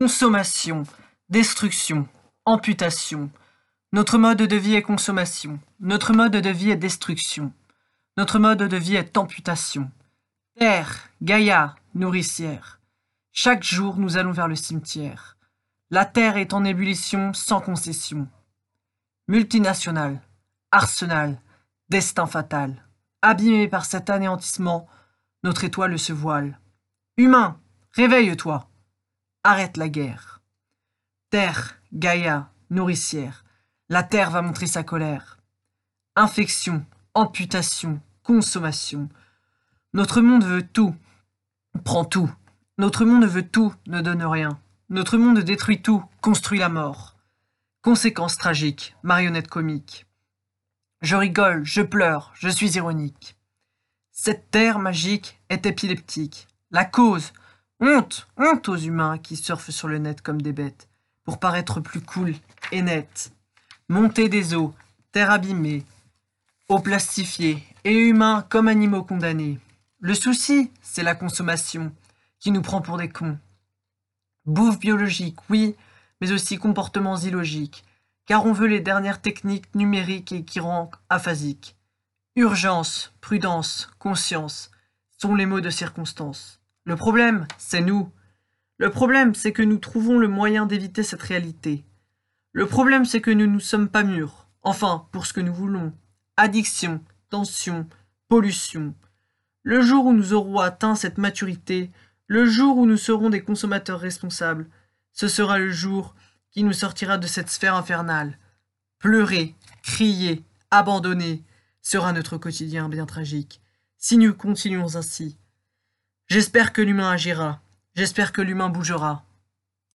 Consommation, destruction, amputation. Notre mode de vie est consommation. Notre mode de vie est destruction. Notre mode de vie est amputation. Terre, Gaïa, nourricière. Chaque jour, nous allons vers le cimetière. La terre est en ébullition sans concession. Multinationale, arsenal, destin fatal. Abîmé par cet anéantissement, notre étoile se voile. Humain, réveille-toi. Arrête la guerre. Terre, Gaïa, nourricière, la terre va montrer sa colère. Infection, amputation, consommation. Notre monde veut tout, prend tout. Notre monde veut tout, ne donne rien. Notre monde détruit tout, construit la mort. Conséquences tragiques, marionnette comique. Je rigole, je pleure, je suis ironique. Cette terre magique est épileptique. La cause, Honte, honte aux humains qui surfent sur le net comme des bêtes, pour paraître plus cool et net. Montée des eaux, terre abîmée, eau plastifiée, et humains comme animaux condamnés. Le souci, c'est la consommation, qui nous prend pour des cons. Bouffe biologique, oui, mais aussi comportements illogiques, car on veut les dernières techniques numériques et qui rendent aphasiques. Urgence, prudence, conscience sont les mots de circonstance. Le problème, c'est nous. Le problème, c'est que nous trouvons le moyen d'éviter cette réalité. Le problème, c'est que nous ne sommes pas mûrs. Enfin, pour ce que nous voulons. Addiction, tension, pollution. Le jour où nous aurons atteint cette maturité, le jour où nous serons des consommateurs responsables, ce sera le jour qui nous sortira de cette sphère infernale. Pleurer, crier, abandonner sera notre quotidien bien tragique, si nous continuons ainsi. J'espère que l'humain agira. J'espère que l'humain bougera.